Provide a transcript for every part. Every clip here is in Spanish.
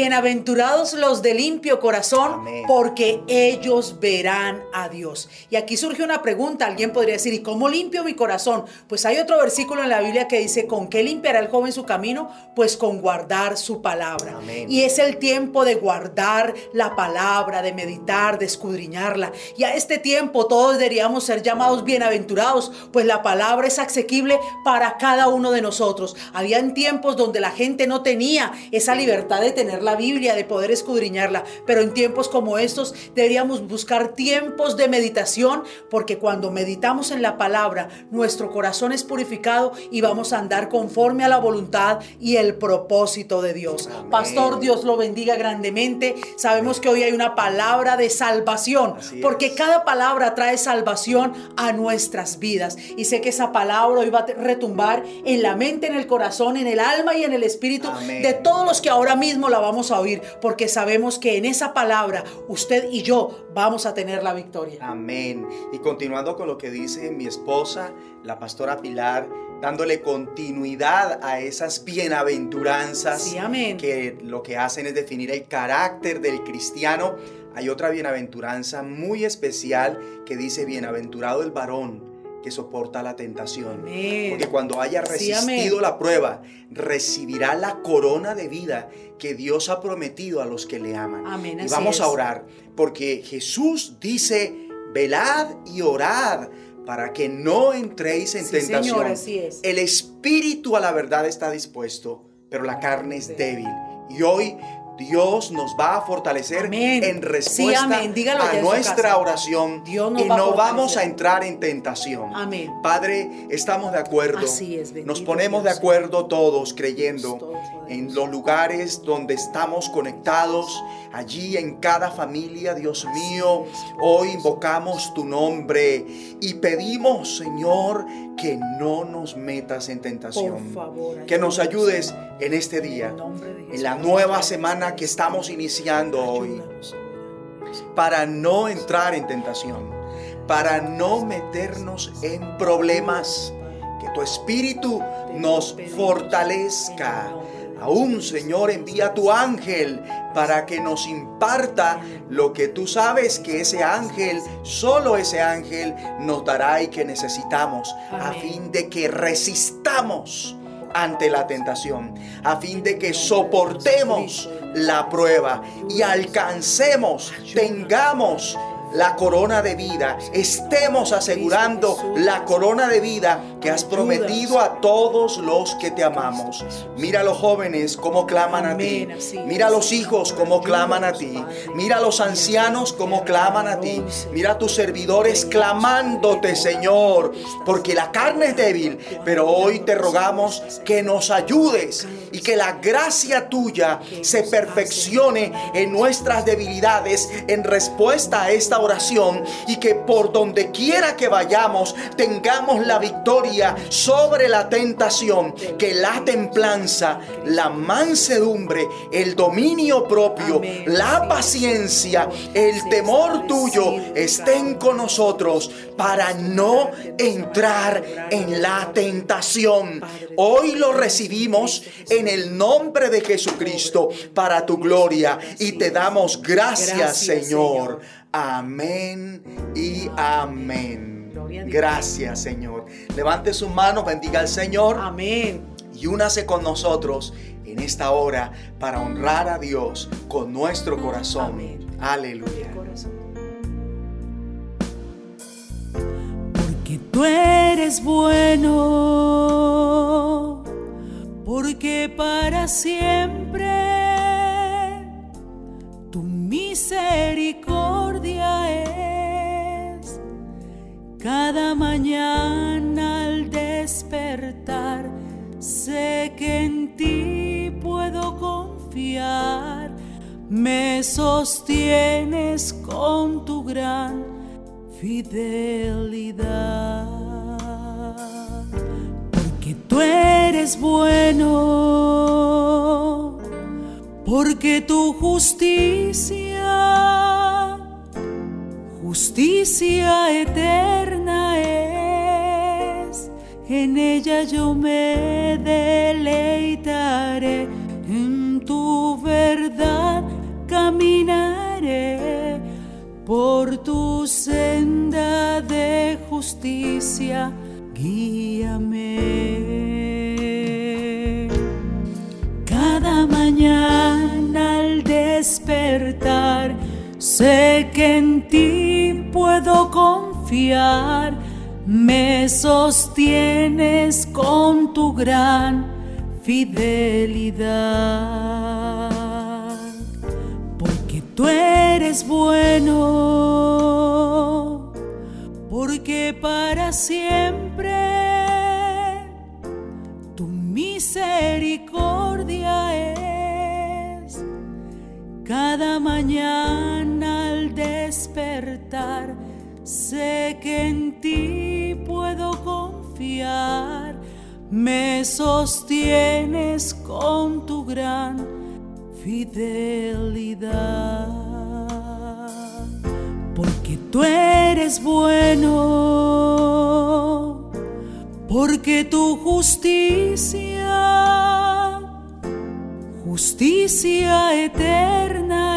Bienaventurados los de limpio corazón, porque ellos verán a Dios. Y aquí surge una pregunta, alguien podría decir, ¿y cómo limpio mi corazón? Pues hay otro versículo en la Biblia que dice, ¿con qué limpiará el joven su camino? Pues con guardar su palabra. Y es el tiempo de guardar la palabra, de meditar, de escudriñarla. Y a este tiempo todos deberíamos ser llamados bienaventurados, pues la palabra es asequible para cada uno de nosotros. Habían tiempos donde la gente no tenía esa libertad de tener la Biblia, de poder escudriñarla, pero en tiempos como estos deberíamos buscar tiempos de meditación, porque cuando meditamos en la palabra, nuestro corazón es purificado y vamos a andar conforme a la voluntad y el propósito de Dios. Pastor, Dios lo bendiga grandemente. Sabemos que hoy hay una palabra de salvación, porque cada palabra trae salvación a nuestras vidas. Y sé que esa palabra hoy va a retumbar en la mente, en el corazón, en el alma y en el espíritu de todos los que ahora mismo la vamos a oír, porque sabemos que en esa palabra usted y yo vamos a tener la victoria. Amén. Y continuando con lo que dice mi esposa, la pastora Pilar, dándole continuidad a esas bienaventuranzas que lo que hacen es definir el carácter del cristiano. Hay otra bienaventuranza muy especial que dice, bienaventurado el varón que soporta la tentación. Porque cuando haya resistido la prueba, recibirá la corona de vida que Dios ha prometido a los que le aman. Amén, y vamos a orar, porque Jesús dice, velad y orad para que no entréis en tentación. así es. El espíritu a la verdad está dispuesto, pero la carne es débil. Y hoy Dios nos va a fortalecer en respuesta a nuestra oración y no vamos a entrar en tentación. Amén. Padre, estamos de acuerdo. nos ponemos de acuerdo todos creyendo en los lugares donde estamos conectados, allí en cada familia, Dios mío. Hoy invocamos tu nombre y pedimos, Señor, que no nos metas en tentación. que nos ayudes en este día, en la nueva semana que estamos iniciando hoy, para no entrar en tentación, para no meternos en problemas. Que tu espíritu nos fortalezca. Aún, Señor, envía tu ángel para que nos imparta lo que tú sabes que ese ángel, solo ese ángel, nos dará y que necesitamos a fin de que resistamos ante la tentación, a fin de que soportemos la prueba y alcancemos, tengamos la corona de vida, estemos asegurando la corona de vida que has prometido a todos los que te amamos. Mira a los jóvenes como claman a ti. Mira a los hijos como claman a ti. Mira a los ancianos como claman a ti. Mira a tus servidores clamándote, Señor, porque la carne es débil, pero hoy te rogamos que nos ayudes y que la gracia tuya se perfeccione en nuestras debilidades en respuesta a esta oración y que por donde quiera que vayamos tengamos la victoria sobre la tentación, que la templanza, la mansedumbre, el dominio propio, la paciencia, el temor tuyo estén con nosotros para no entrar en la tentación. Hoy lo recibimos en el nombre de Jesucristo para tu gloria y te damos gracias, Señor. Amén y amén. Gracias, Señor. Levante su mano, bendiga al Señor. Amén. Y únase con nosotros en esta hora para honrar a Dios con nuestro corazón. Amén. Aleluya. Porque tú eres bueno, porque para siempre es cada mañana al despertar. Sé que en ti puedo confiar, me sostienes con tu gran fidelidad. Porque tú eres bueno porque tu justicia, justicia eterna es, en ella yo me deleitaré en tu verdad caminaré, por tu senda de justicia, guíame. Cada mañana al despertar, sé que en ti confiar, me sostienes con tu gran fidelidad, porque tú eres bueno, porque para siempre tu misericordia es cada mañana al despertar. Sé que en ti puedo confiar. Me sostienes con tu gran fidelidad, porque tú eres bueno, porque tu justicia, justicia eterna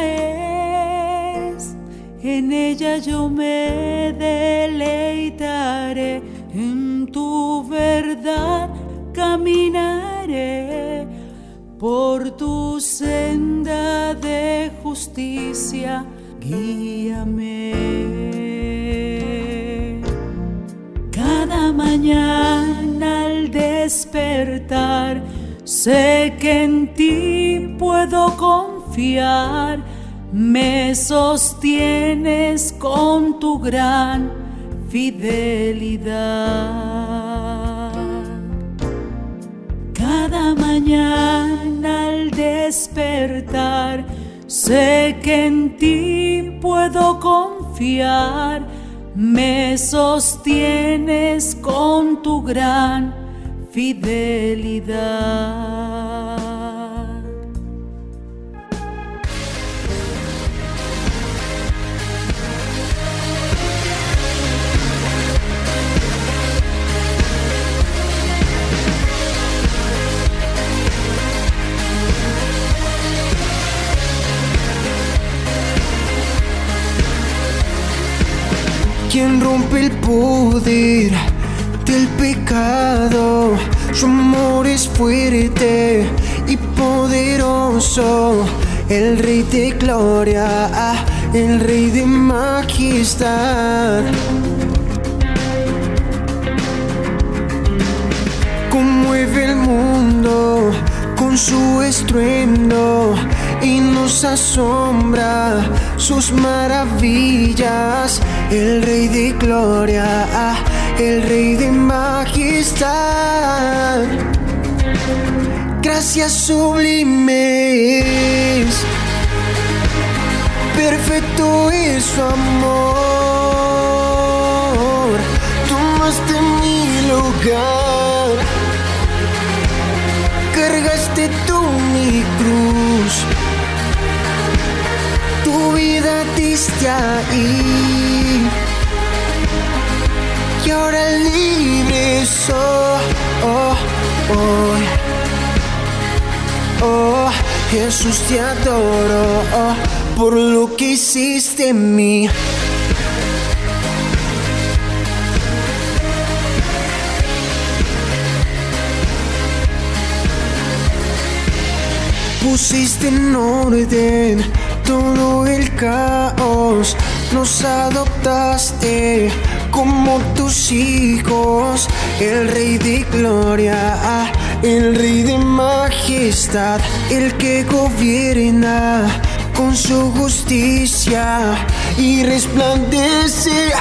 en ella yo me deleitaré en tu verdad caminaré por tu senda de justicia, guíame. Cada mañana al despertar, sé que en ti puedo confiar, me sostienes con tu gran fidelidad. Cada mañana al despertar, sé que en ti puedo confiar, me sostienes con tu gran fidelidad. El poder del pecado. Su amor es fuerte y poderoso. El rey de gloria, el rey de majestad. Conmueve el mundo con su estruendo y nos asombra sus maravillas. El Rey de Gloria, el Rey de Majestad. Gracias sublimes, perfecto es su amor. Tomaste mi lugar, cargaste tú mi cruz tu vida diste ahí. Y ahora libre soy. Oh, oh, oh, Jesús te adoro oh, por lo que hiciste en mí. Pusiste en orden todo el caos, nos adoptaste como tus hijos, el rey de gloria, el rey de majestad, el que gobierna con su justicia y resplandece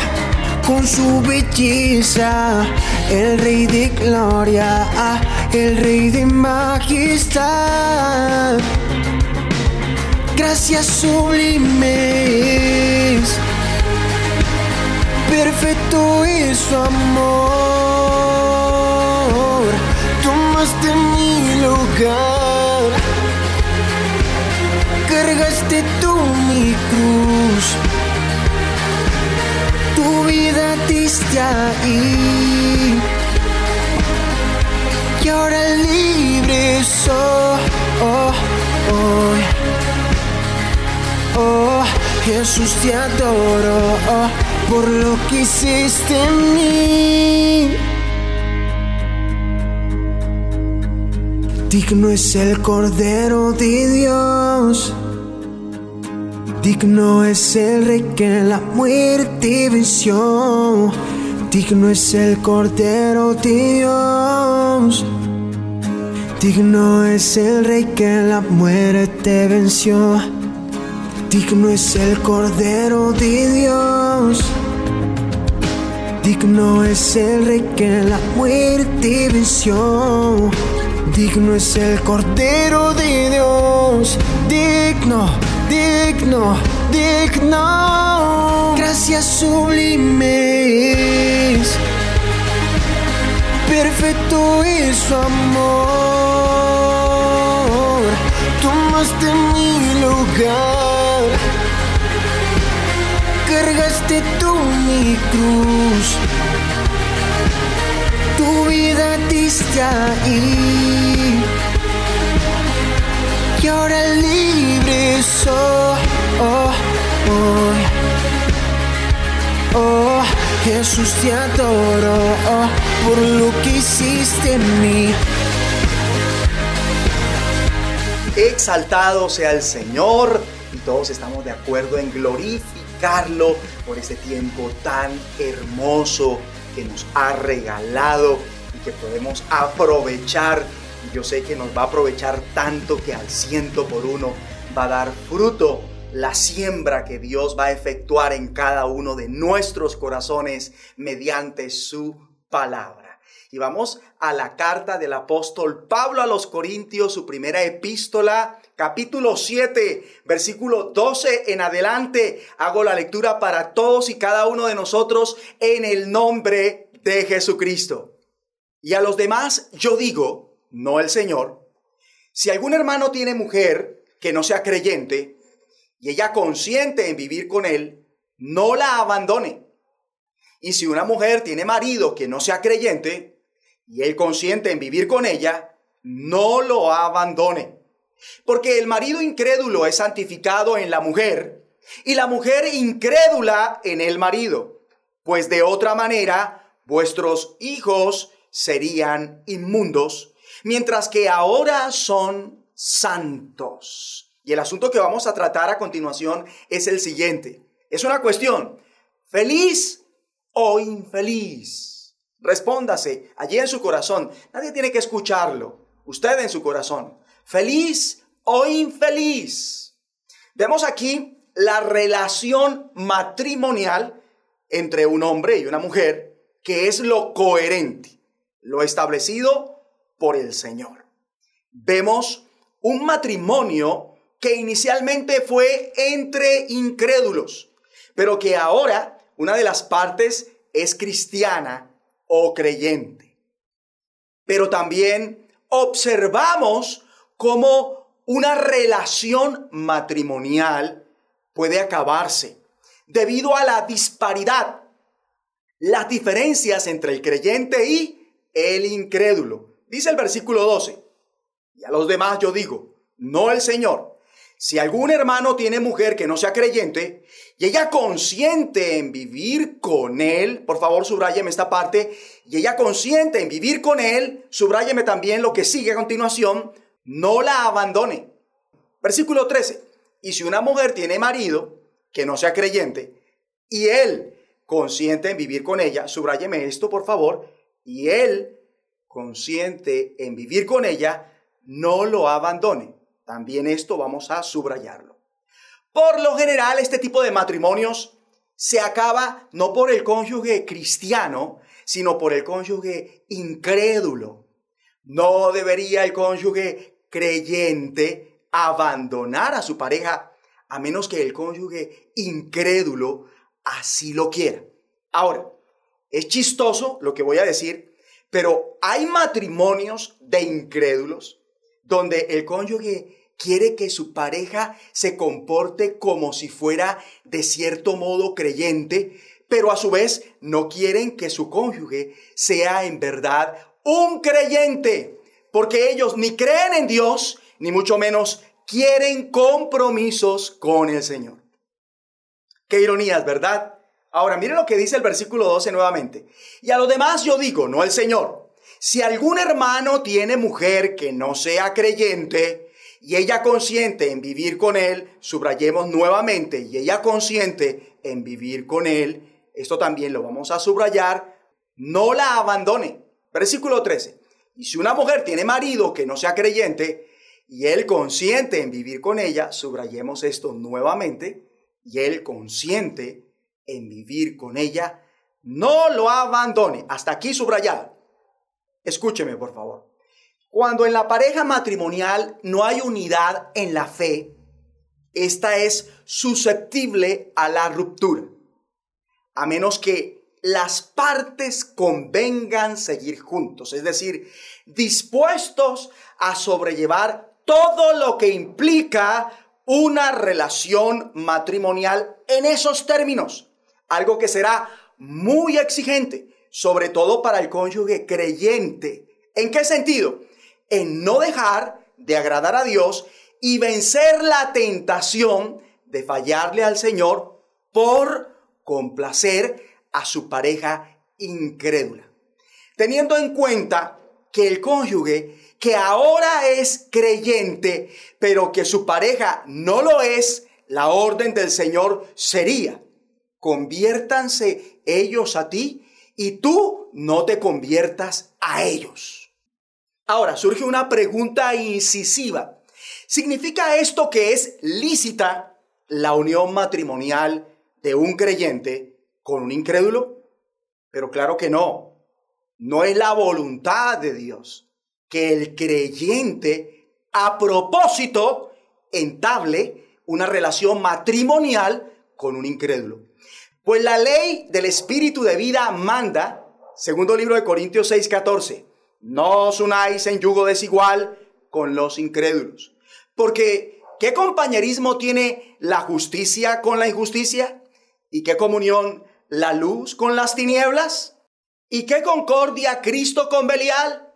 con su belleza, el rey de gloria, el rey de majestad. Gracias sublimes. Perfecto es su amor, tomaste mi lugar, cargaste tú mi cruz, tu vida diste ahí. Y ahora libre soy, oh, oh. Jesús te adoro por lo que hiciste en mí. Digno es el Cordero de Dios. Digno es el Rey que la muerte venció. Digno es el Cordero de Dios. Digno es el Rey que la muerte venció. Digno es el Cordero de Dios. Digno es el Rey que la muerte venció. Digno es el Cordero de Dios. Digno, digno, digno. Gracias sublimes. Perfecto es su amor. Tomaste mi lugar. Cargaste tú mi cruz. Tu vida diste ahí. Y ahora libre soy. Oh, oh, oh, Jesús te adoro oh, por lo que hiciste en mí. Exaltado sea el Señor y todos estamos de acuerdo en por este tiempo tan hermoso que nos ha regalado y que podemos aprovechar. Yo sé que nos va a aprovechar tanto que al ciento por uno va a dar fruto la siembra que Dios va a efectuar en cada uno de nuestros corazones mediante su palabra. Y vamos a la carta del apóstol Pablo a los Corintios, su primera epístola, capítulo 7, versículo 12 en adelante. Hago la lectura para todos y cada uno de nosotros en el nombre de Jesucristo. Y a los demás yo digo, no el Señor, si algún hermano tiene mujer que no sea creyente y ella consiente en vivir con él, no la abandone. Y si una mujer tiene marido que no sea creyente, y él consiente en vivir con ella, no lo abandone. Porque el marido incrédulo es santificado en la mujer y la mujer incrédula en el marido. Pues de otra manera, vuestros hijos serían inmundos, mientras que ahora son santos. Y el asunto que vamos a tratar a continuación es el siguiente. Es una cuestión, ¿feliz o infeliz? Respóndase allí en su corazón. Nadie tiene que escucharlo. Usted en su corazón. ¿Feliz o infeliz? Vemos aquí la relación matrimonial entre un hombre y una mujer, que es lo coherente, lo establecido por el Señor. Vemos un matrimonio que inicialmente fue entre incrédulos, pero que ahora una de las partes es cristiana o creyente. Pero también observamos cómo una relación matrimonial puede acabarse debido a la disparidad, las diferencias entre el creyente y el incrédulo. Dice el versículo 12, y a los demás yo digo, no el Señor, si algún hermano tiene mujer que no sea creyente y ella consiente en vivir con él, por favor subrayeme esta parte, y ella consiente en vivir con él, subrayeme también lo que sigue a continuación, no la abandone. Versículo 13. Y si una mujer tiene marido que no sea creyente y él consiente en vivir con ella, subrayeme esto por favor, y él consiente en vivir con ella, no lo abandone. También esto vamos a subrayarlo. Por lo general, este tipo de matrimonios se acaba no por el cónyuge cristiano, sino por el cónyuge incrédulo. No debería el cónyuge creyente abandonar a su pareja a menos que el cónyuge incrédulo así lo quiera. Ahora, es chistoso lo que voy a decir, pero hay matrimonios de incrédulos donde el cónyuge quiere que su pareja se comporte como si fuera de cierto modo creyente, pero a su vez no quieren que su cónyuge sea en verdad un creyente, porque ellos ni creen en Dios, ni mucho menos quieren compromisos con el Señor. Qué ironías, ¿verdad? Ahora, mire lo que dice el versículo 12 nuevamente. Y a los demás yo digo, no el Señor. Si algún hermano tiene mujer que no sea creyente y ella consiente en vivir con él, subrayemos nuevamente, y ella consiente en vivir con él, esto también lo vamos a subrayar, no la abandone. Versículo 13. Y si una mujer tiene marido que no sea creyente y él consiente en vivir con ella, subrayemos esto nuevamente, y él consiente en vivir con ella, no lo abandone. Hasta aquí subrayado. Escúcheme, por favor. Cuando en la pareja matrimonial no hay unidad en la fe, esta es susceptible a la ruptura, a menos que las partes convengan seguir juntos, es decir, dispuestos a sobrellevar todo lo que implica una relación matrimonial en esos términos, algo que será muy exigente, sobre todo para el cónyuge creyente. ¿En qué sentido? En no dejar de agradar a Dios y vencer la tentación de fallarle al Señor por complacer a su pareja incrédula. Teniendo en cuenta que el cónyuge que ahora es creyente, pero que su pareja no lo es, la orden del Señor sería, conviértanse ellos a ti y tú no te conviertas a ellos. Ahora surge una pregunta incisiva. ¿Significa esto que es lícita la unión matrimonial de un creyente con un incrédulo? Pero claro que no. No es la voluntad de Dios que el creyente a propósito entable una relación matrimonial con un incrédulo. Pues la ley del espíritu de vida manda, segundo libro de Corintios 6:14, no os unáis en yugo desigual con los incrédulos. Porque, ¿qué compañerismo tiene la justicia con la injusticia? ¿Y qué comunión la luz con las tinieblas? ¿Y qué concordia Cristo con Belial?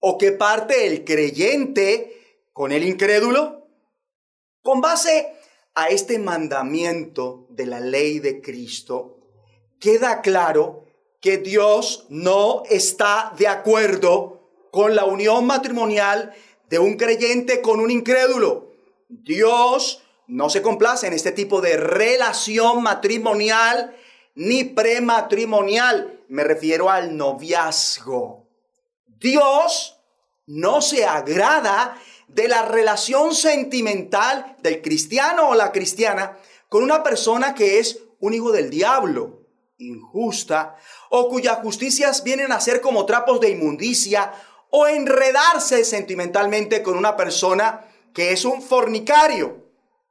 ¿O qué parte el creyente con el incrédulo? Con base a este mandamiento de la ley de Cristo, queda claro que Dios no está de acuerdo con la unión matrimonial de un creyente con un incrédulo. Dios no se complace en este tipo de relación matrimonial ni prematrimonial. Me refiero al noviazgo. Dios no se agrada de la relación sentimental del cristiano o la cristiana con una persona que es un hijo del diablo, injusta, o cuyas justicias vienen a ser como trapos de inmundicia, o enredarse sentimentalmente con una persona que es un fornicario,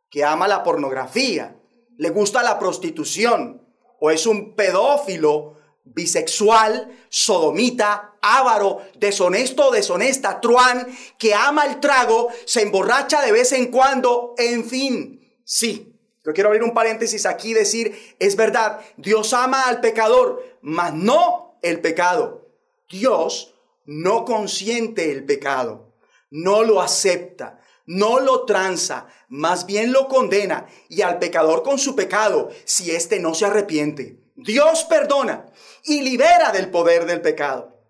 que ama la pornografía, le gusta la prostitución, o es un pedófilo bisexual, sodomita, ávaro, deshonesto, deshonesta, truán, que ama el trago, se emborracha de vez en cuando, en fin, sí. Yo quiero abrir un paréntesis aquí y decir, es verdad, Dios ama al pecador, mas no el pecado. Dios no consiente el pecado, no lo acepta, no lo tranza, más bien lo condena y al pecador con su pecado, si éste no se arrepiente. Dios perdona y libera del poder del pecado,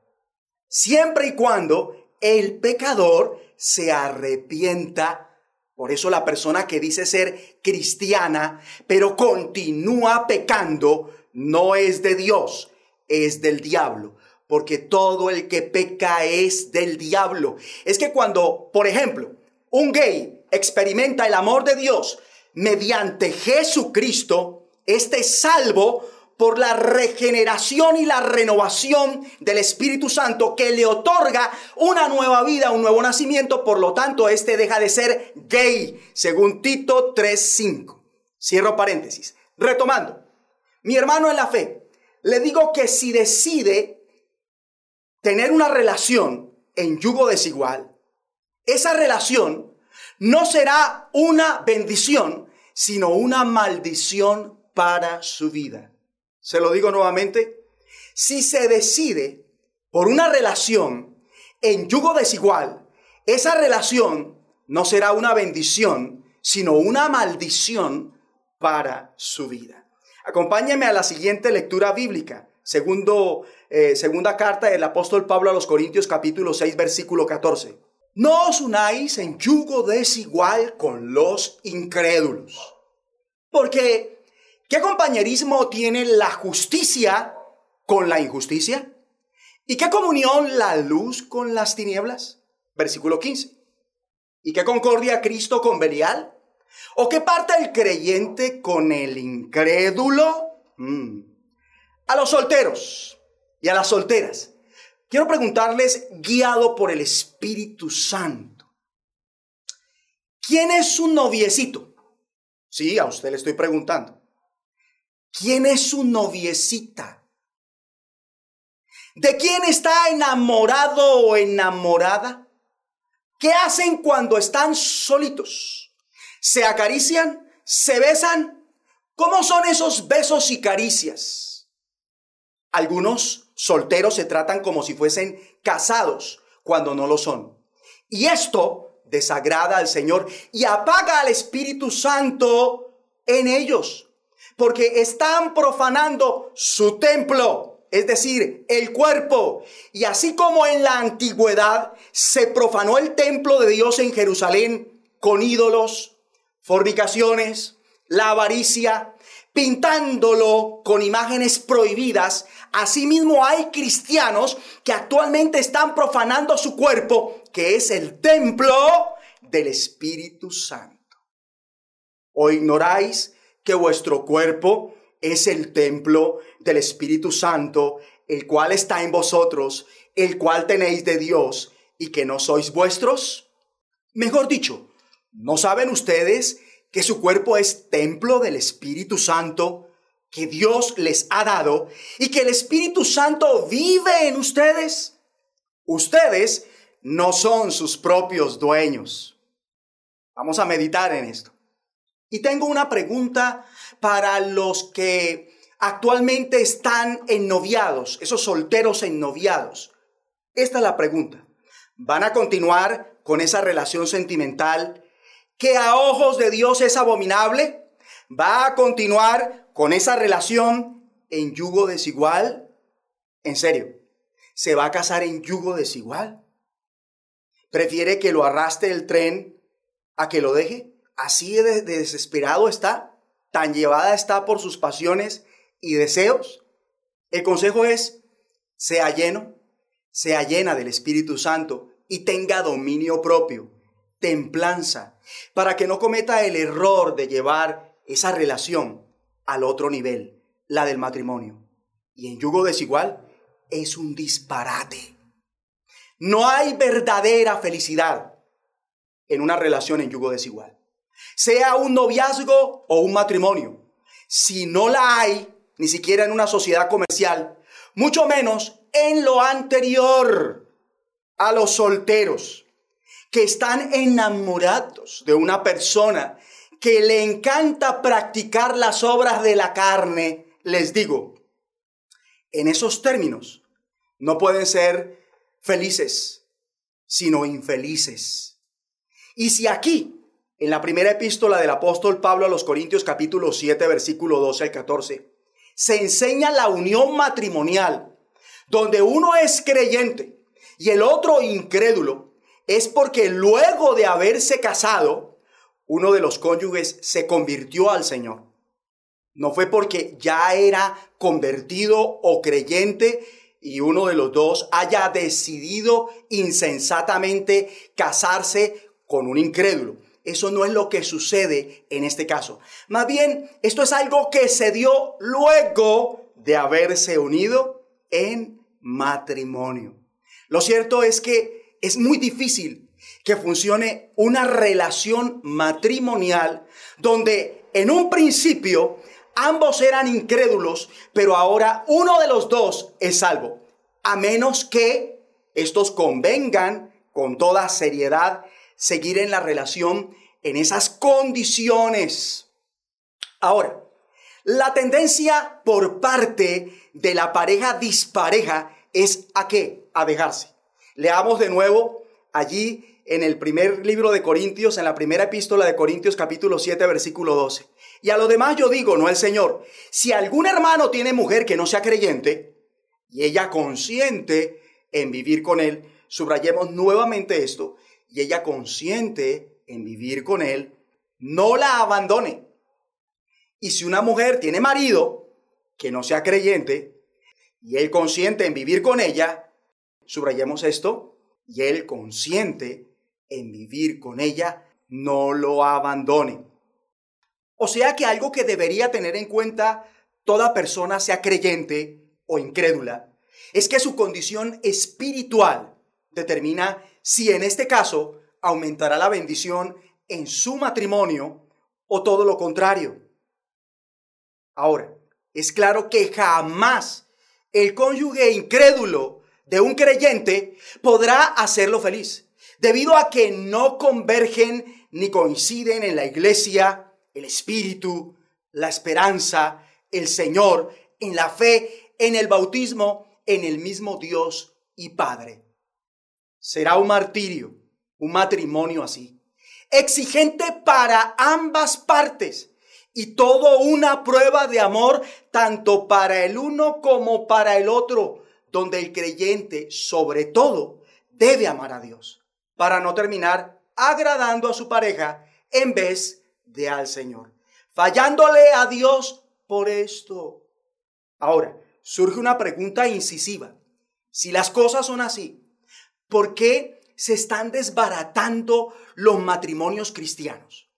siempre y cuando el pecador se arrepienta. Por eso la persona que dice ser cristiana, pero continúa pecando, no es de Dios, es del diablo. Porque todo el que peca es del diablo. Es que cuando, por ejemplo, un gay experimenta el amor de Dios mediante Jesucristo, este salvo por la regeneración y la renovación del Espíritu Santo que le otorga una nueva vida, un nuevo nacimiento, por lo tanto, este deja de ser gay, según Tito 3:5. Cierro paréntesis. Retomando, mi hermano en la fe, le digo que si decide tener una relación en yugo desigual, esa relación no será una bendición, sino una maldición para su vida. Se lo digo nuevamente, si se decide por una relación en yugo desigual, esa relación no será una bendición, sino una maldición para su vida. Acompáñame a la siguiente lectura bíblica, segundo, eh, segunda carta del apóstol Pablo a los Corintios capítulo 6 versículo 14. No os unáis en yugo desigual con los incrédulos. Porque, ¿qué compañerismo tiene la justicia con la injusticia? ¿Y qué comunión la luz con las tinieblas? Versículo 15. ¿Y qué concordia Cristo con Belial? ¿O qué parte el creyente con el incrédulo? Mm. A los solteros y a las solteras. Quiero preguntarles, guiado por el Espíritu Santo, ¿quién es su noviecito? Sí, a usted le estoy preguntando. ¿Quién es su noviecita? ¿De quién está enamorado o enamorada? ¿Qué hacen cuando están solitos? ¿Se acarician? ¿Se besan? ¿Cómo son esos besos y caricias? Algunos solteros se tratan como si fuesen casados cuando no lo son. Y esto desagrada al Señor y apaga al Espíritu Santo en ellos, porque están profanando su templo es decir, el cuerpo. Y así como en la antigüedad se profanó el templo de Dios en Jerusalén con ídolos, fornicaciones, la avaricia, pintándolo con imágenes prohibidas, asimismo hay cristianos que actualmente están profanando su cuerpo, que es el templo del Espíritu Santo. ¿O ignoráis que vuestro cuerpo es el templo del Espíritu Santo, el cual está en vosotros, el cual tenéis de Dios y que no sois vuestros? Mejor dicho, ¿no saben ustedes que su cuerpo es templo del Espíritu Santo que Dios les ha dado y que el Espíritu Santo vive en ustedes? Ustedes no son sus propios dueños. Vamos a meditar en esto. Y tengo una pregunta para los que actualmente están ennoviados, esos solteros ennoviados. Esta es la pregunta. ¿Van a continuar con esa relación sentimental que a ojos de Dios es abominable? ¿Va a continuar con esa relación en yugo desigual? En serio, ¿se va a casar en yugo desigual? ¿Prefiere que lo arrastre el tren a que lo deje? ¿Así de desesperado está? tan llevada está por sus pasiones y deseos? El consejo es, sea lleno, sea llena del Espíritu Santo y tenga dominio propio, templanza, para que no cometa el error de llevar esa relación al otro nivel, la del matrimonio. Y en yugo desigual es un disparate. No hay verdadera felicidad en una relación en yugo desigual sea un noviazgo o un matrimonio. Si no la hay, ni siquiera en una sociedad comercial, mucho menos en lo anterior a los solteros que están enamorados de una persona que le encanta practicar las obras de la carne, les digo, en esos términos no pueden ser felices, sino infelices. Y si aquí en la primera epístola del apóstol Pablo a los Corintios capítulo 7 versículo 12 al 14, se enseña la unión matrimonial, donde uno es creyente y el otro incrédulo, es porque luego de haberse casado, uno de los cónyuges se convirtió al Señor. No fue porque ya era convertido o creyente y uno de los dos haya decidido insensatamente casarse con un incrédulo. Eso no es lo que sucede en este caso. Más bien, esto es algo que se dio luego de haberse unido en matrimonio. Lo cierto es que es muy difícil que funcione una relación matrimonial donde en un principio ambos eran incrédulos, pero ahora uno de los dos es salvo. A menos que estos convengan con toda seriedad seguir en la relación en esas condiciones. Ahora, la tendencia por parte de la pareja dispareja es a qué? A dejarse. Leamos de nuevo allí en el primer libro de Corintios, en la primera epístola de Corintios capítulo 7, versículo 12. Y a lo demás yo digo, no el Señor, si algún hermano tiene mujer que no sea creyente y ella consciente en vivir con él, subrayemos nuevamente esto, y ella consciente en vivir con él, no la abandone. Y si una mujer tiene marido que no sea creyente y él consciente en vivir con ella, subrayemos esto, y él consciente en vivir con ella, no lo abandone. O sea que algo que debería tener en cuenta toda persona, sea creyente o incrédula, es que su condición espiritual determina si en este caso aumentará la bendición en su matrimonio o todo lo contrario. Ahora, es claro que jamás el cónyuge incrédulo de un creyente podrá hacerlo feliz, debido a que no convergen ni coinciden en la iglesia el espíritu, la esperanza, el Señor, en la fe, en el bautismo, en el mismo Dios y Padre. Será un martirio, un matrimonio así, exigente para ambas partes y todo una prueba de amor tanto para el uno como para el otro, donde el creyente sobre todo debe amar a Dios, para no terminar agradando a su pareja en vez de al Señor, fallándole a Dios por esto. Ahora, surge una pregunta incisiva. Si las cosas son así, ¿por qué se están desbaratando los matrimonios cristianos?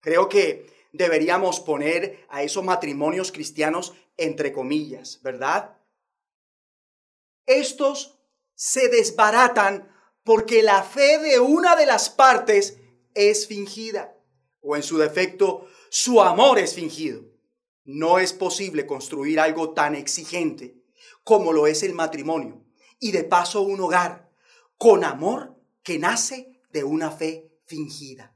Creo que deberíamos poner a esos matrimonios cristianos entre comillas, ¿verdad? Estos se desbaratan porque la fe de una de las partes es fingida, o en su defecto, su amor es fingido. No es posible construir algo tan exigente como lo es el matrimonio y de paso un hogar con amor que nace de una fe fingida.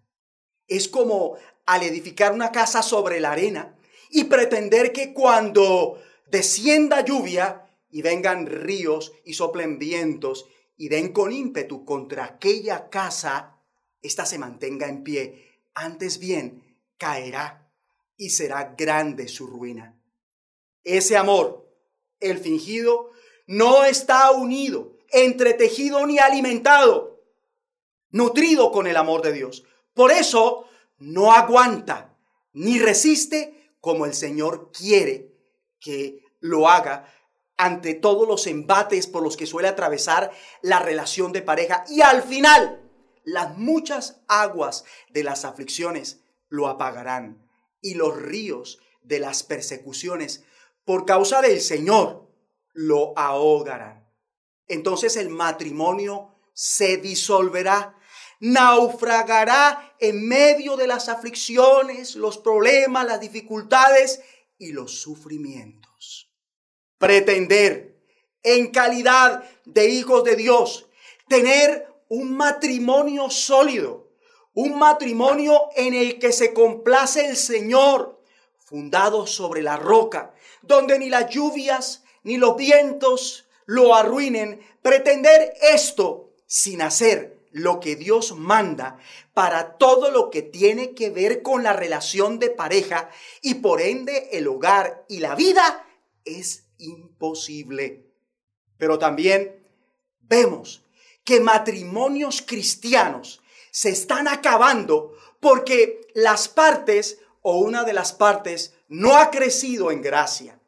Es como al edificar una casa sobre la arena y pretender que cuando descienda lluvia y vengan ríos y soplen vientos y den con ímpetu contra aquella casa, ésta se mantenga en pie. Antes bien, caerá y será grande su ruina. Ese amor, el fingido, no está unido, entretejido ni alimentado, nutrido con el amor de Dios. Por eso no aguanta ni resiste como el Señor quiere que lo haga ante todos los embates por los que suele atravesar la relación de pareja. Y al final, las muchas aguas de las aflicciones lo apagarán y los ríos de las persecuciones por causa del Señor lo ahogarán. Entonces el matrimonio se disolverá naufragará en medio de las aflicciones, los problemas, las dificultades y los sufrimientos. Pretender en calidad de hijos de Dios tener un matrimonio sólido, un matrimonio en el que se complace el Señor, fundado sobre la roca, donde ni las lluvias ni los vientos lo arruinen, pretender esto sin hacer lo que Dios manda para todo lo que tiene que ver con la relación de pareja y por ende el hogar y la vida es imposible. Pero también vemos que matrimonios cristianos se están acabando porque las partes o una de las partes no ha crecido en gracia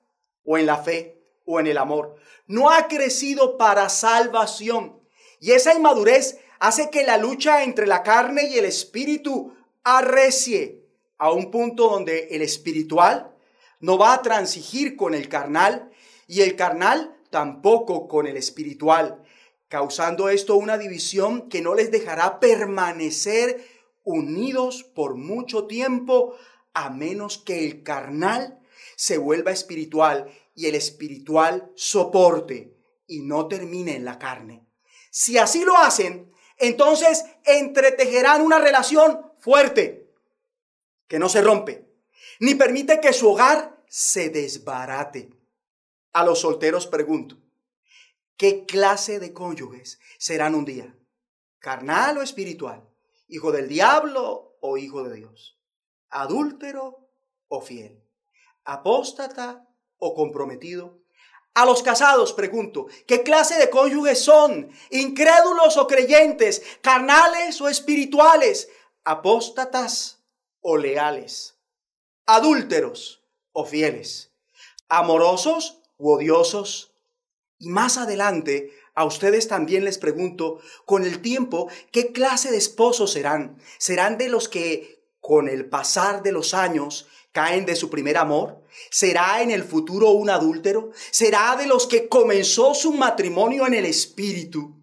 o en la fe o en el amor. No ha crecido para salvación. Y esa inmadurez hace que la lucha entre la carne y el espíritu arrecie a un punto donde el espiritual no va a transigir con el carnal y el carnal tampoco con el espiritual, causando esto una división que no les dejará permanecer unidos por mucho tiempo a menos que el carnal se vuelva espiritual y el espiritual soporte y no termine en la carne. Si así lo hacen, entonces entretejerán una relación fuerte que no se rompe, ni permite que su hogar se desbarate. A los solteros pregunto, ¿qué clase de cónyuges serán un día? carnal o espiritual, hijo del diablo o hijo de Dios, adúltero o fiel, apóstata o comprometido. A los casados pregunto, ¿qué clase de cónyuges son? ¿Incrédulos o creyentes? ¿Carnales o espirituales? ¿Apóstatas o leales? ¿Adúlteros o fieles? ¿Amorosos odiosos? Y más adelante, a ustedes también les pregunto, con el tiempo, ¿qué clase de esposos serán? ¿Serán de los que, con el pasar de los años, caen de su primer amor? ¿Será en el futuro un adúltero? ¿Será de los que comenzó su matrimonio en el espíritu,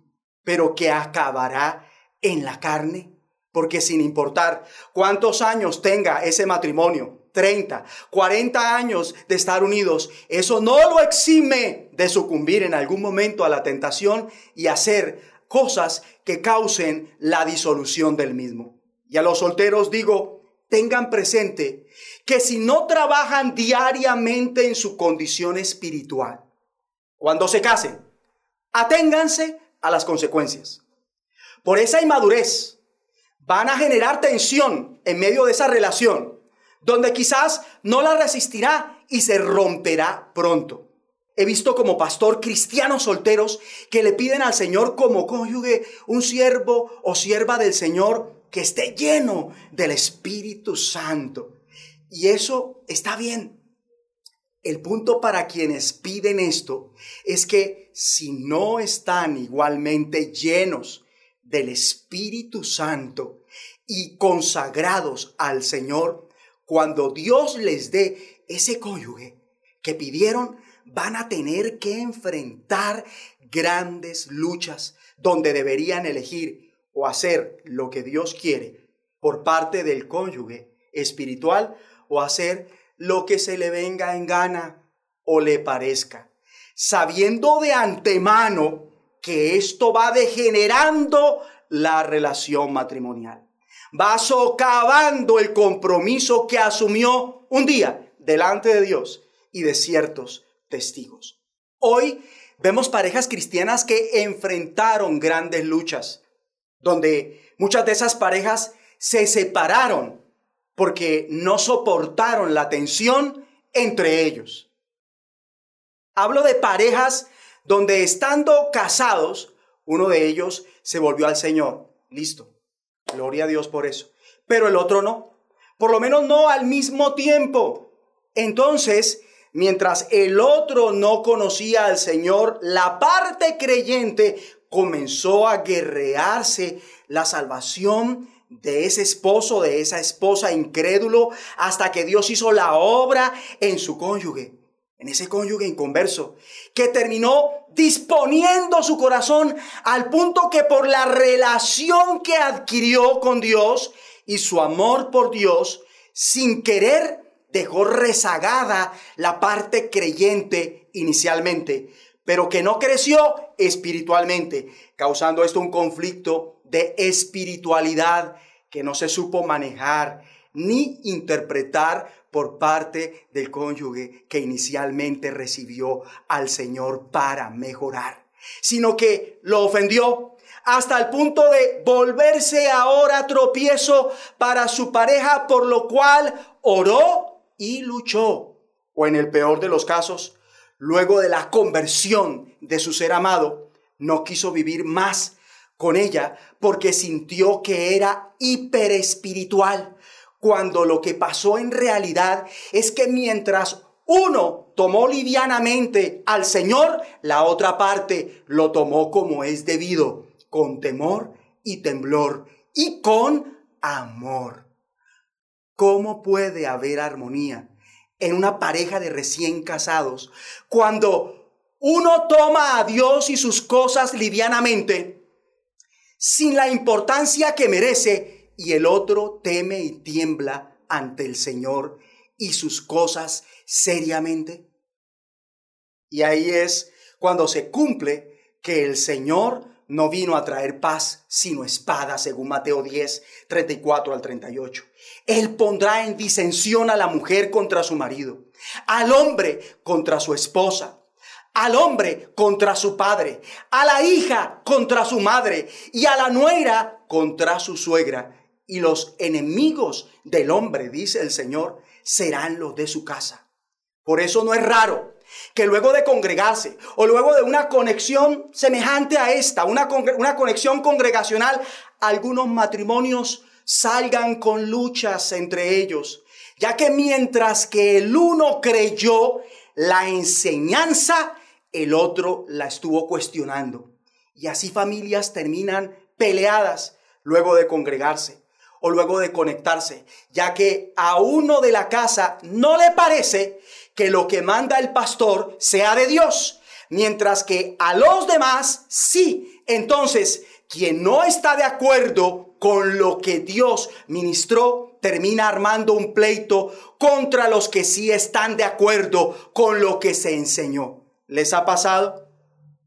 pero que acabará en la carne? Porque sin importar cuántos años tenga ese matrimonio, 30, 40 años de estar unidos, eso no lo exime de sucumbir en algún momento a la tentación y hacer cosas que causen la disolución del mismo. Y a los solteros digo, tengan presente que si no trabajan diariamente en su condición espiritual, cuando se casen, aténganse a las consecuencias. Por esa inmadurez van a generar tensión en medio de esa relación, donde quizás no la resistirá y se romperá pronto. He visto como pastor cristianos solteros que le piden al Señor como cónyuge un siervo o sierva del Señor que esté lleno del Espíritu Santo. Y eso está bien. El punto para quienes piden esto es que si no están igualmente llenos del Espíritu Santo y consagrados al Señor, cuando Dios les dé ese cónyuge que pidieron, van a tener que enfrentar grandes luchas donde deberían elegir o hacer lo que Dios quiere por parte del cónyuge espiritual o hacer lo que se le venga en gana o le parezca, sabiendo de antemano que esto va degenerando la relación matrimonial, va socavando el compromiso que asumió un día delante de Dios y de ciertos testigos. Hoy vemos parejas cristianas que enfrentaron grandes luchas, donde muchas de esas parejas se separaron porque no soportaron la tensión entre ellos. Hablo de parejas donde estando casados, uno de ellos se volvió al Señor. Listo. Gloria a Dios por eso. Pero el otro no. Por lo menos no al mismo tiempo. Entonces, mientras el otro no conocía al Señor, la parte creyente comenzó a guerrearse la salvación de ese esposo, de esa esposa incrédulo, hasta que Dios hizo la obra en su cónyuge, en ese cónyuge inconverso, que terminó disponiendo su corazón al punto que por la relación que adquirió con Dios y su amor por Dios, sin querer dejó rezagada la parte creyente inicialmente, pero que no creció espiritualmente, causando esto un conflicto de espiritualidad que no se supo manejar ni interpretar por parte del cónyuge que inicialmente recibió al Señor para mejorar, sino que lo ofendió hasta el punto de volverse ahora tropiezo para su pareja, por lo cual oró y luchó. O en el peor de los casos, luego de la conversión de su ser amado, no quiso vivir más con ella porque sintió que era hiperespiritual, cuando lo que pasó en realidad es que mientras uno tomó livianamente al Señor, la otra parte lo tomó como es debido, con temor y temblor y con amor. ¿Cómo puede haber armonía en una pareja de recién casados cuando uno toma a Dios y sus cosas livianamente sin la importancia que merece y el otro teme y tiembla ante el Señor y sus cosas seriamente? Y ahí es cuando se cumple que el Señor no vino a traer paz, sino espada, según Mateo 10, 34 al 38. Él pondrá en disensión a la mujer contra su marido, al hombre contra su esposa, al hombre contra su padre, a la hija contra su madre y a la nuera contra su suegra. Y los enemigos del hombre, dice el Señor, serán los de su casa. Por eso no es raro que luego de congregarse o luego de una conexión semejante a esta, una, una conexión congregacional, algunos matrimonios salgan con luchas entre ellos, ya que mientras que el uno creyó la enseñanza, el otro la estuvo cuestionando. Y así familias terminan peleadas luego de congregarse o luego de conectarse, ya que a uno de la casa no le parece que lo que manda el pastor sea de Dios, mientras que a los demás sí. Entonces, quien no está de acuerdo con lo que Dios ministró, termina armando un pleito contra los que sí están de acuerdo con lo que se enseñó. ¿Les ha pasado?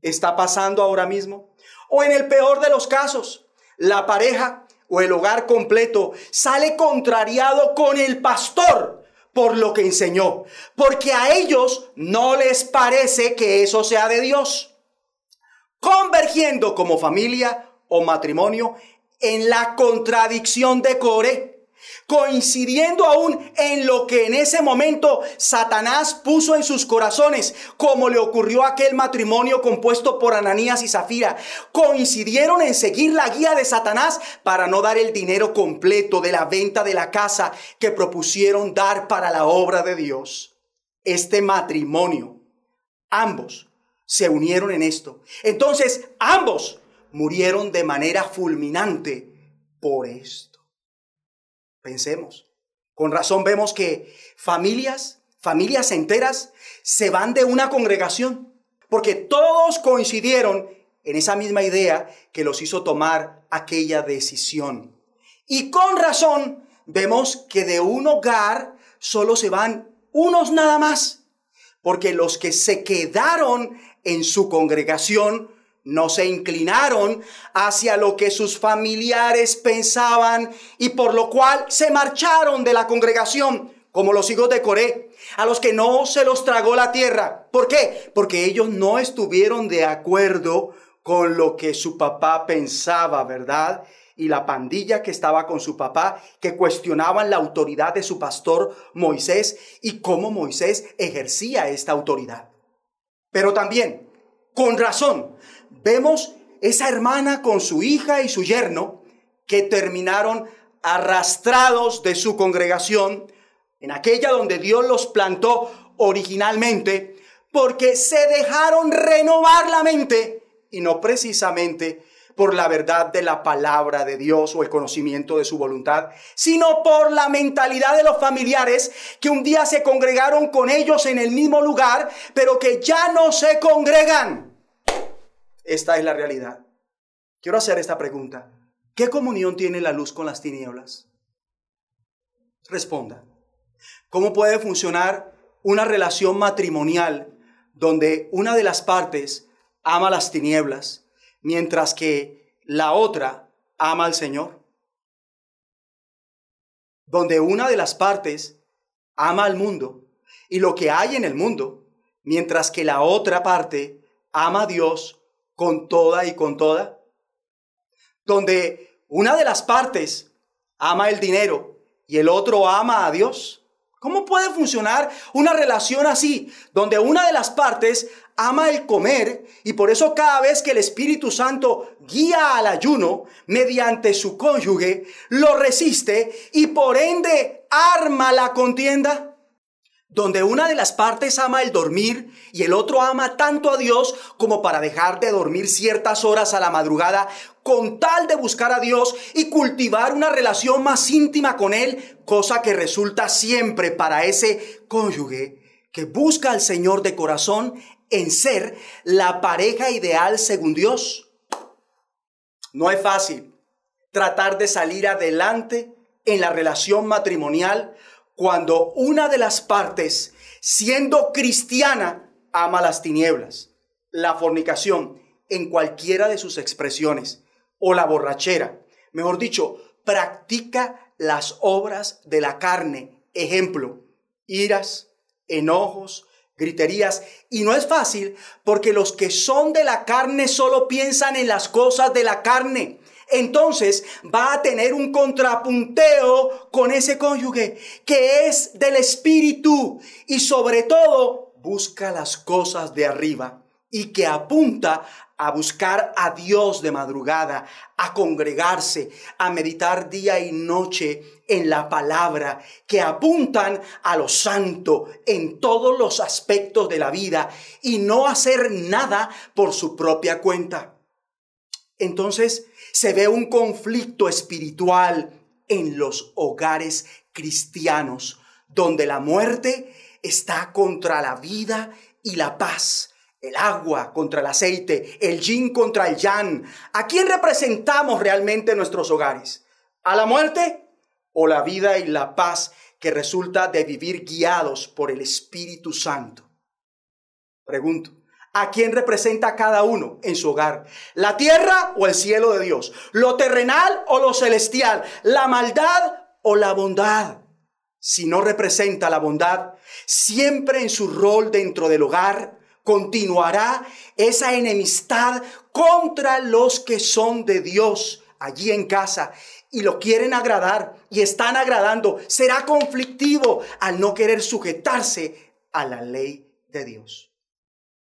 ¿Está pasando ahora mismo? O en el peor de los casos, la pareja o el hogar completo sale contrariado con el pastor por lo que enseñó, porque a ellos no les parece que eso sea de Dios. Convergiendo como familia o matrimonio en la contradicción de Core coincidiendo aún en lo que en ese momento Satanás puso en sus corazones, como le ocurrió a aquel matrimonio compuesto por Ananías y Zafira. Coincidieron en seguir la guía de Satanás para no dar el dinero completo de la venta de la casa que propusieron dar para la obra de Dios. Este matrimonio, ambos se unieron en esto. Entonces, ambos murieron de manera fulminante por esto. Pensemos. Con razón vemos que familias, familias enteras, se van de una congregación, porque todos coincidieron en esa misma idea que los hizo tomar aquella decisión. Y con razón vemos que de un hogar solo se van unos nada más, porque los que se quedaron en su congregación no se inclinaron hacia lo que sus familiares pensaban y por lo cual se marcharon de la congregación, como los hijos de Coré, a los que no se los tragó la tierra. ¿Por qué? Porque ellos no estuvieron de acuerdo con lo que su papá pensaba, ¿verdad? Y la pandilla que estaba con su papá, que cuestionaban la autoridad de su pastor Moisés y cómo Moisés ejercía esta autoridad. Pero también, con razón, vemos esa hermana con su hija y su yerno que terminaron arrastrados de su congregación, en aquella donde Dios los plantó originalmente, porque se dejaron renovar la mente y no precisamente por la verdad de la palabra de Dios o el conocimiento de su voluntad, sino por la mentalidad de los familiares que un día se congregaron con ellos en el mismo lugar, pero que ya no se congregan. Esta es la realidad. Quiero hacer esta pregunta. ¿Qué comunión tiene la luz con las tinieblas? Responda. ¿Cómo puede funcionar una relación matrimonial donde una de las partes ama las tinieblas mientras que la otra ama al Señor? Donde una de las partes ama al mundo y lo que hay en el mundo, mientras que la otra parte ama a Dios con toda y con toda, donde una de las partes ama el dinero y el otro ama a Dios. ¿Cómo puede funcionar una relación así, donde una de las partes ama el comer y por eso cada vez que el Espíritu Santo guía al ayuno mediante su cónyuge, lo resiste y por ende arma la contienda? Donde una de las partes ama el dormir y el otro ama tanto a Dios como para dejar de dormir ciertas horas a la madrugada con tal de buscar a Dios y cultivar una relación más íntima con Él, cosa que resulta siempre para ese cónyuge que busca al Señor de corazón en ser la pareja ideal según Dios. No es fácil tratar de salir adelante en la relación matrimonial cuando una de las partes, siendo cristiana, ama las tinieblas, la fornicación en cualquiera de sus expresiones, o la borrachera, mejor dicho, practica las obras de la carne, ejemplo, iras, enojos, griterías. Y no es fácil porque los que son de la carne solo piensan en las cosas de la carne. Entonces va a tener un contrapunteo con ese cónyuge que es del espíritu y sobre todo busca las cosas de arriba y que apunta a buscar a Dios de madrugada, a congregarse, a meditar día y noche en la palabra, que apuntan a lo santo en todos los aspectos de la vida y no hacer nada por su propia cuenta. Entonces se ve un conflicto espiritual en los hogares cristianos, donde la muerte está contra la vida y la paz el agua contra el aceite, el yin contra el yang. ¿A quién representamos realmente en nuestros hogares? ¿A la muerte o la vida y la paz que resulta de vivir guiados por el Espíritu Santo? Pregunto, ¿a quién representa cada uno en su hogar? ¿La tierra o el cielo de Dios? ¿Lo terrenal o lo celestial? ¿La maldad o la bondad? Si no representa la bondad, siempre en su rol dentro del hogar, continuará esa enemistad contra los que son de Dios allí en casa y lo quieren agradar y están agradando. Será conflictivo al no querer sujetarse a la ley de Dios.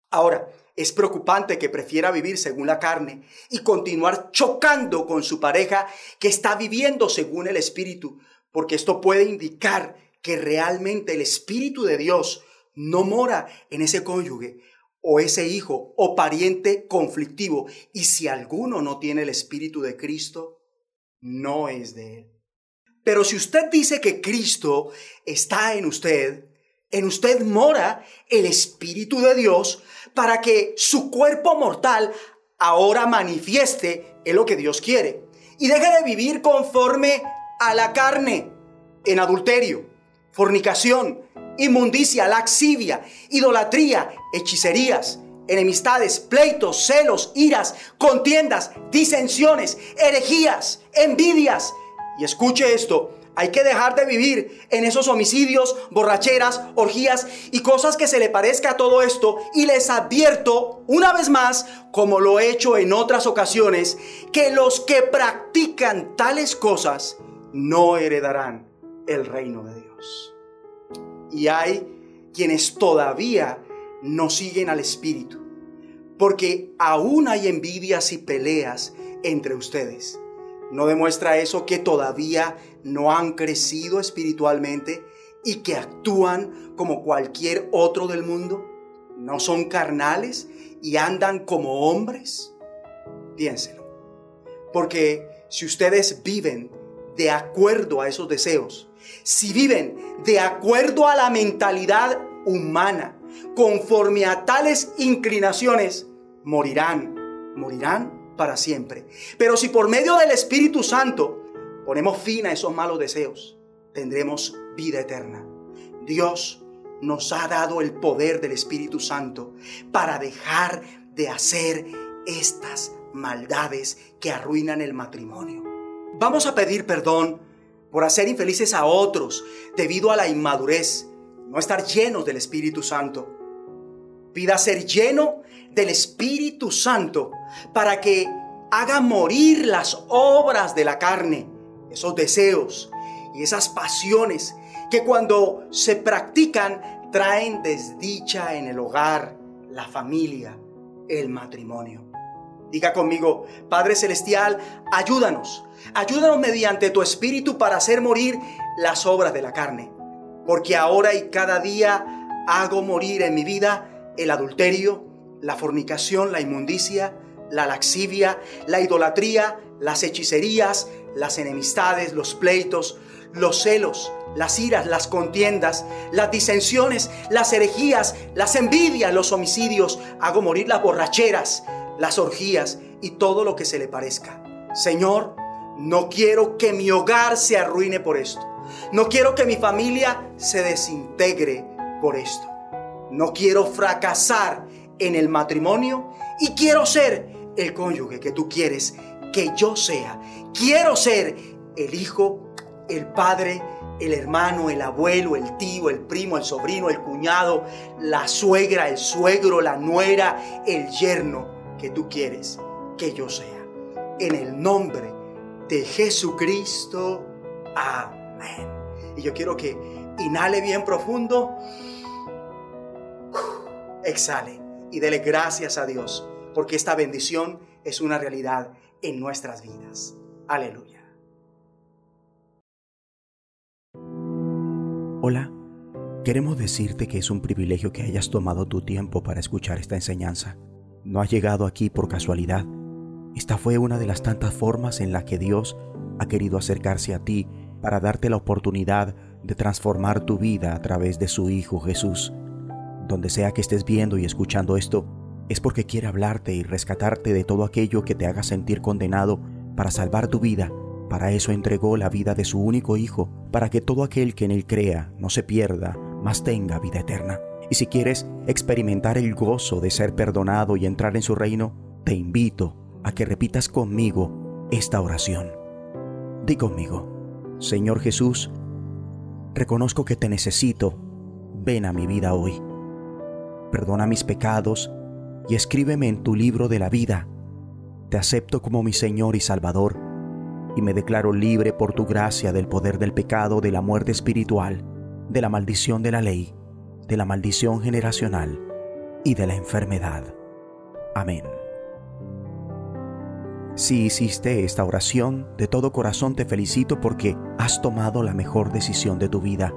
Ahora, es preocupante que prefiera vivir según la carne y continuar chocando con su pareja que está viviendo según el Espíritu, porque esto puede indicar que realmente el Espíritu de Dios no mora en ese cónyuge o ese hijo o pariente conflictivo. Y si alguno no tiene el Espíritu de Cristo, no es de él. Pero si usted dice que Cristo está en usted, en usted mora el Espíritu de Dios para que su cuerpo mortal ahora manifieste en lo que Dios quiere. Y deje de vivir conforme a la carne, en adulterio, fornicación, inmundicia, laxivia, idolatría, hechicerías, enemistades, pleitos, celos, iras, contiendas, disensiones, herejías, envidias. Y escuche esto, hay que dejar de vivir en esos homicidios, borracheras, orgías y cosas que se le parezca a todo esto. Y les advierto una vez más, como lo he hecho en otras ocasiones, que los que practican tales cosas no heredarán el reino de Dios y hay quienes todavía no siguen al Espíritu, porque aún hay envidias y peleas entre ustedes. ¿No demuestra eso que todavía no han crecido espiritualmente y que actúan como cualquier otro del mundo? ¿No son carnales y andan como hombres? Piénselo. Porque si ustedes viven de acuerdo a esos deseos, si viven de acuerdo a la mentalidad humana, conforme a tales inclinaciones, morirán, morirán para siempre. Pero si por medio del Espíritu Santo ponemos fin a esos malos deseos, tendremos vida eterna. Dios nos ha dado el poder del Espíritu Santo para dejar de hacer estas maldades que arruinan el matrimonio. Vamos a pedir perdón por hacer infelices a otros debido a la inmadurez, no estar llenos del Espíritu Santo. Pida ser lleno del Espíritu Santo para que haga morir las obras de la carne, esos deseos y esas pasiones que cuando se practican traen desdicha en el hogar, la familia, el matrimonio. Diga conmigo, Padre Celestial, ayúdanos, ayúdanos mediante tu Espíritu para hacer morir las obras de la carne. Porque ahora y cada día hago morir en mi vida el adulterio, la fornicación, la inmundicia, la laxivia, la idolatría, las hechicerías, las enemistades, los pleitos, los celos, las iras, las contiendas, las disensiones, las herejías, las envidias, los homicidios. Hago morir las borracheras, las orgías y todo lo que se le parezca. Señor, no quiero que mi hogar se arruine por esto. No quiero que mi familia se desintegre por esto. No quiero fracasar en el matrimonio y quiero ser el cónyuge que tú quieres que yo sea. Quiero ser el hijo, el padre el hermano, el abuelo, el tío, el primo, el sobrino, el cuñado, la suegra, el suegro, la nuera, el yerno que tú quieres que yo sea. En el nombre de Jesucristo. Amén. Y yo quiero que inhale bien profundo, exhale y dele gracias a Dios, porque esta bendición es una realidad en nuestras vidas. Aleluya. Hola, queremos decirte que es un privilegio que hayas tomado tu tiempo para escuchar esta enseñanza. No has llegado aquí por casualidad. Esta fue una de las tantas formas en las que Dios ha querido acercarse a ti para darte la oportunidad de transformar tu vida a través de su Hijo Jesús. Donde sea que estés viendo y escuchando esto, es porque quiere hablarte y rescatarte de todo aquello que te haga sentir condenado para salvar tu vida para eso entregó la vida de su único Hijo, para que todo aquel que en él crea no se pierda, mas tenga vida eterna. Y si quieres experimentar el gozo de ser perdonado y entrar en su reino, te invito a que repitas conmigo esta oración. Di conmigo, Señor Jesús, reconozco que te necesito, ven a mi vida hoy. Perdona mis pecados y escríbeme en tu libro de la vida. Te acepto como mi Señor y Salvador y me declaro libre por tu gracia del poder del pecado, de la muerte espiritual, de la maldición de la ley, de la maldición generacional y de la enfermedad. Amén. Si hiciste esta oración, de todo corazón te felicito porque has tomado la mejor decisión de tu vida.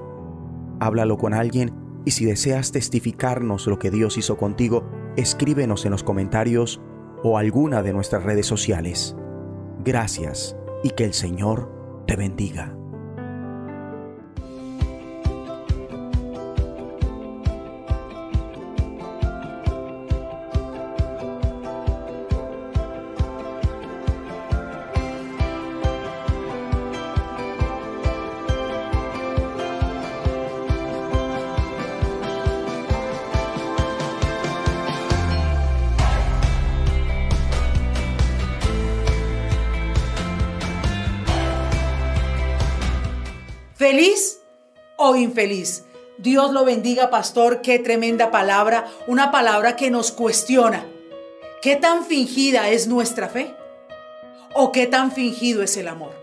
Háblalo con alguien y si deseas testificarnos lo que Dios hizo contigo, escríbenos en los comentarios o alguna de nuestras redes sociales. Gracias y que el Señor te bendiga. O infeliz? Dios lo bendiga, pastor. Qué tremenda palabra. Una palabra que nos cuestiona. ¿Qué tan fingida es nuestra fe? ¿O qué tan fingido es el amor?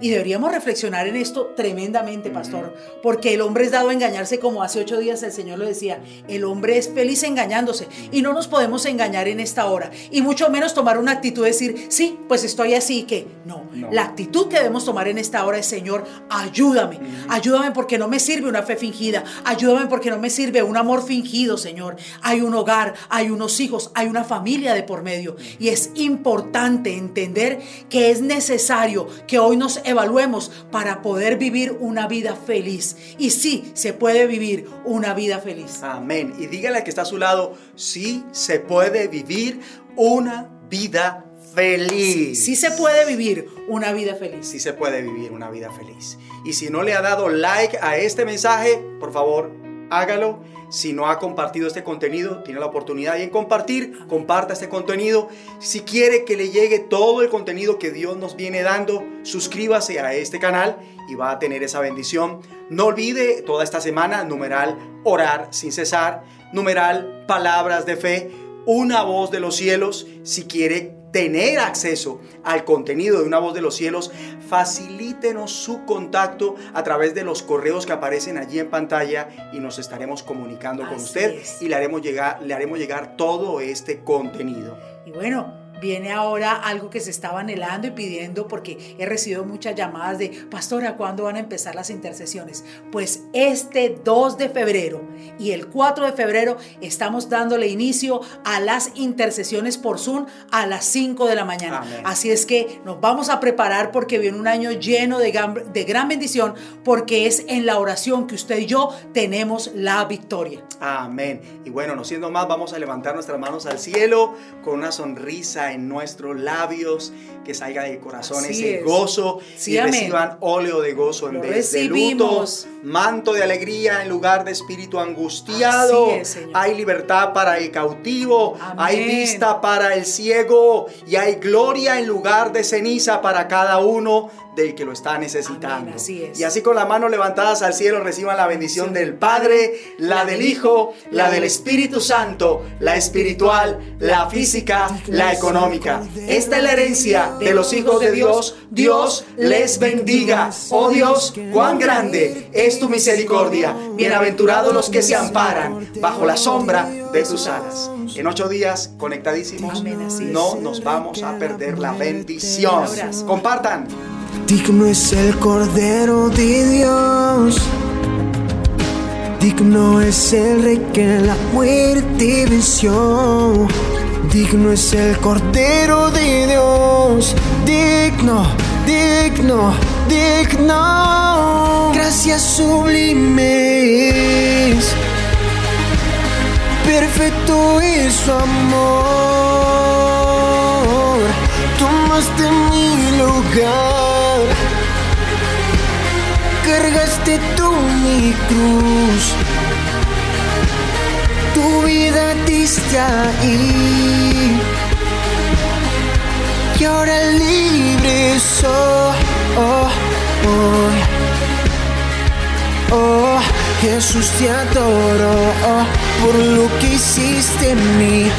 Y deberíamos reflexionar en esto tremendamente, pastor, porque el hombre es dado a engañarse como hace ocho días el Señor lo decía. El hombre es feliz engañándose y no nos podemos engañar en esta hora. Y mucho menos tomar una actitud de decir, sí, pues estoy así que no. La actitud que debemos tomar en esta hora es, Señor, ayúdame. Ayúdame porque no me sirve una fe fingida. Ayúdame porque no me sirve un amor fingido, Señor. Hay un hogar, hay unos hijos, hay una familia de por medio. Y es importante entender que es necesario que hoy nos evaluemos para poder vivir una vida feliz. Y sí, se puede vivir una vida feliz. Amén. Y dígale que está a su lado, sí se puede vivir una vida feliz. Sí, se puede vivir una vida feliz. Sí se puede vivir una vida feliz. Y si no le ha dado like a este mensaje, por favor, hágalo si no ha compartido este contenido, tiene la oportunidad de compartir, comparta este contenido. Si quiere que le llegue todo el contenido que Dios nos viene dando, suscríbase a este canal y va a tener esa bendición. No olvide toda esta semana, numeral, orar sin cesar, numeral, palabras de fe, una voz de los cielos. Si quiere tener acceso al contenido de Una Voz de los Cielos, facilítenos su contacto a través de los correos que aparecen allí en pantalla y nos estaremos comunicando con usted y le haremos, llegar, le haremos llegar todo este contenido. Y bueno, viene ahora algo que se estaba anhelando y pidiendo porque he recibido muchas llamadas de, pastora, ¿cuándo van a empezar las intercesiones? Pues este 2 de febrero y el 4 de febrero estamos dándole inicio a las intercesiones por Zoom a las 5 de la mañana. Así es que nos vamos a preparar porque viene un año lleno de gran, de gran bendición porque es en la oración que usted y yo tenemos la victoria. Amén. Y bueno, no siendo más, vamos a levantar nuestras manos al cielo con una sonrisa en nuestros labios, que salga del corazón ese gozo y reciban óleo de gozo en vez de luto, manto de alegría en lugar de espíritu angustiado. hay libertad para el cautivo, hay vista para el ciego y hay gloria en lugar de ceniza para cada uno del que lo está necesitando. Y así con las manos levantadas al cielo reciban la bendición del Padre, la del Hijo, la del Espíritu Santo, la espiritual, la física, la económica. Esta es la herencia de los hijos de Dios. Dios les bendiga. Oh Dios, cuán grande es tu misericordia. Bienaventurados los que se amparan bajo la sombra de tus alas. En ocho días, conectadísimos, no nos vamos a perder la bendición. Compartan. Digno es el Cordero de Dios. Digno es el Rey que la muerte venció. Digno es el Cordero de Dios. Digno, digno, digno. Gracias sublimes. Perfecto es su amor. Tomaste mi lugar cargaste tú mi cruz. Tu vida diste ahí. Y ahora libre soy. Oh, oh, oh, Jesús te adoro oh, por lo que hiciste en mí